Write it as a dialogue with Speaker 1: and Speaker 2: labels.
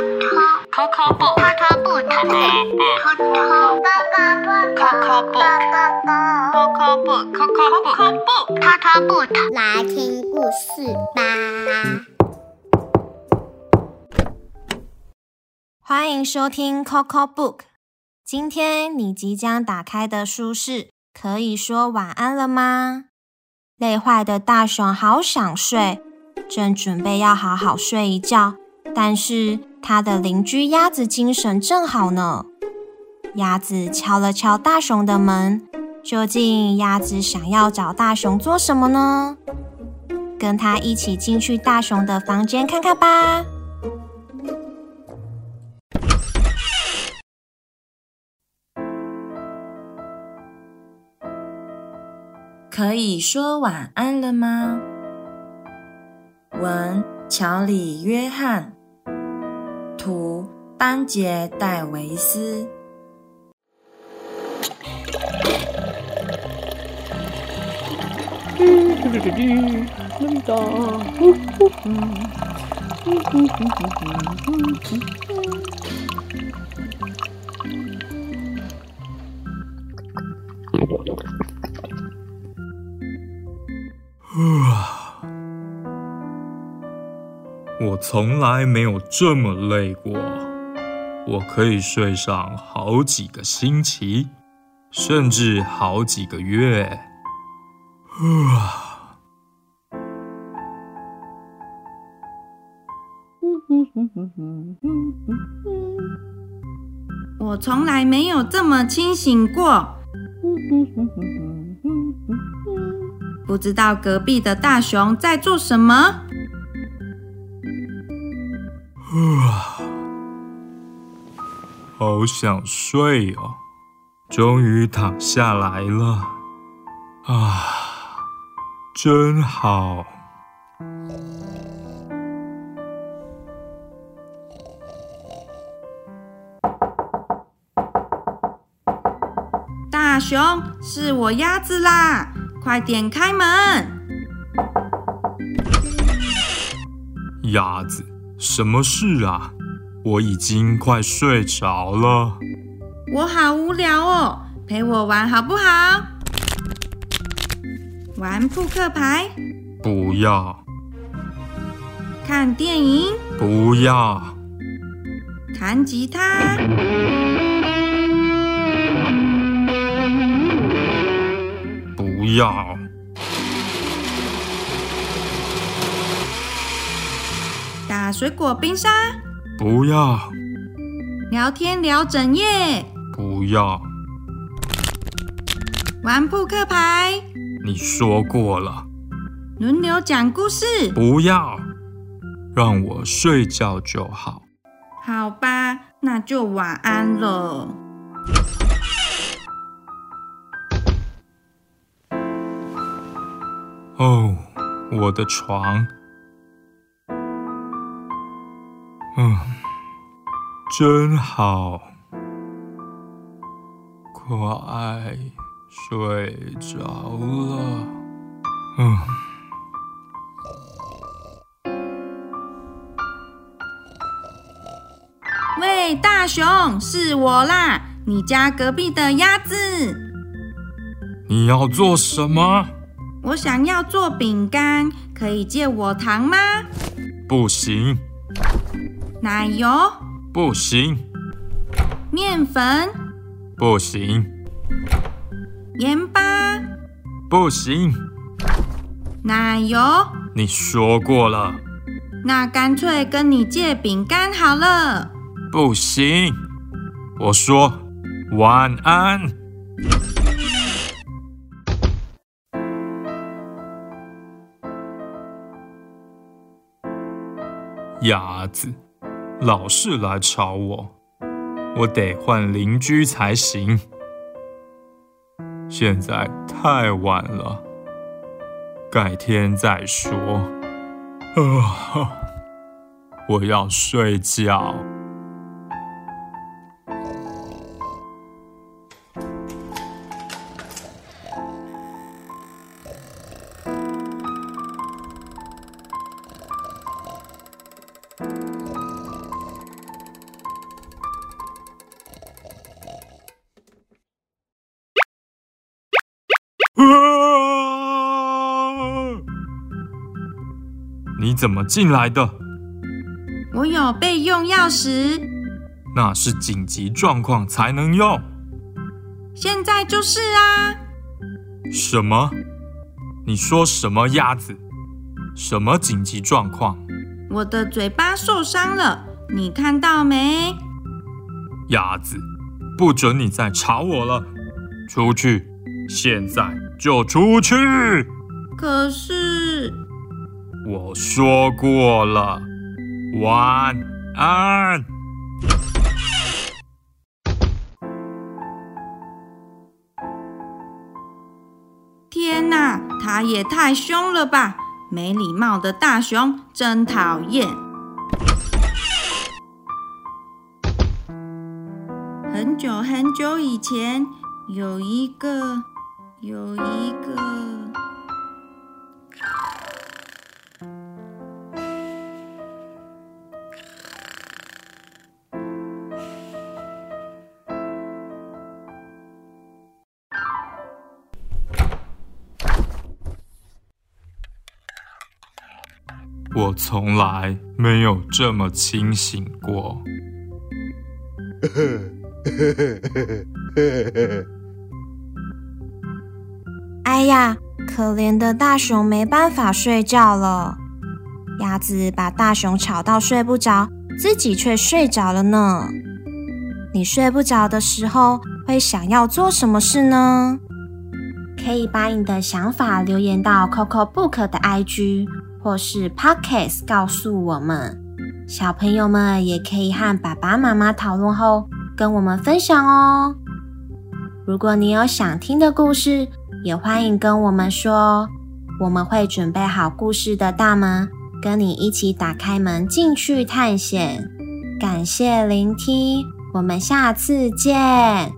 Speaker 1: Coco book. Coco book. Coco book.
Speaker 2: 来听故事吧。
Speaker 3: 欢迎收听 Coco Book。今天你即将打开的书是《可以说晚安了吗》。累坏的大熊好想睡，正准备要好好睡一觉，但是他的邻居鸭子精神正好呢。鸭子敲了敲大熊的门，究竟鸭子想要找大熊做什么呢？跟他一起进去大熊的房间看看吧。
Speaker 4: 可以说晚安了吗？文：乔里·约翰，图：班杰·戴维斯。
Speaker 5: 从来没有这么累过。我可以睡上好几个星期，甚至好几个月。啊！
Speaker 6: 我从来没有这么清醒过。不知道隔壁的大熊在做什么？
Speaker 5: 啊，好想睡哦！终于躺下来了，啊，真好。
Speaker 6: 大熊，是我鸭子啦！快点开门！
Speaker 5: 鸭子，什么事啊？我已经快睡着了。
Speaker 6: 我好无聊哦，陪我玩好不好？玩扑克牌？
Speaker 5: 不要。
Speaker 6: 看电影？
Speaker 5: 不要。
Speaker 6: 弹吉他？
Speaker 5: 不要
Speaker 6: 打水果冰沙，
Speaker 5: 不要。
Speaker 6: 聊天聊整夜，
Speaker 5: 不要。
Speaker 6: 玩扑克牌。
Speaker 5: 你说过了，
Speaker 6: 轮流讲故事，
Speaker 5: 不要。让我睡觉就好。
Speaker 6: 好吧，那就晚安了。
Speaker 5: 哦，我的床，嗯，真好，快睡着了，嗯。
Speaker 6: 喂，大熊，是我啦，你家隔壁的鸭子。
Speaker 5: 你要做什么？
Speaker 6: 我想要做饼干，可以借我糖吗？
Speaker 5: 不行。
Speaker 6: 奶油？
Speaker 5: 不行。
Speaker 6: 面粉？
Speaker 5: 不行。
Speaker 6: 盐巴？
Speaker 5: 不行。
Speaker 6: 奶油？
Speaker 5: 你说过了。
Speaker 6: 那干脆跟你借饼干好了。
Speaker 5: 不行。我说晚安。鸭子老是来吵我，我得换邻居才行。现在太晚了，改天再说。啊，我要睡觉。你怎么进来的？
Speaker 6: 我有备用钥匙，
Speaker 5: 那是紧急状况才能用。
Speaker 6: 现在就是啊！
Speaker 5: 什么？你说什么？鸭子？什么紧急状况？
Speaker 6: 我的嘴巴受伤了，你看到没？
Speaker 5: 鸭子，不准你再吵我了！出去，现在就出去！
Speaker 6: 可是
Speaker 5: 我说过了，晚安。
Speaker 6: 天哪，他也太凶了吧！没礼貌的大熊真讨厌。很久很久以前，有一个，有一个。
Speaker 5: 我从来没有这么清醒过。
Speaker 3: 哎呀，可怜的大熊没办法睡觉了。鸭子把大熊吵到睡不着，自己却睡着了呢。你睡不着的时候会想要做什么事呢？可以把你的想法留言到 Coco Book 的 IG 或是 Podcast 告诉我们。小朋友们也可以和爸爸妈妈讨论后跟我们分享哦。如果你有想听的故事，也欢迎跟我们说，我们会准备好故事的大门，跟你一起打开门进去探险。感谢聆听，我们下次见。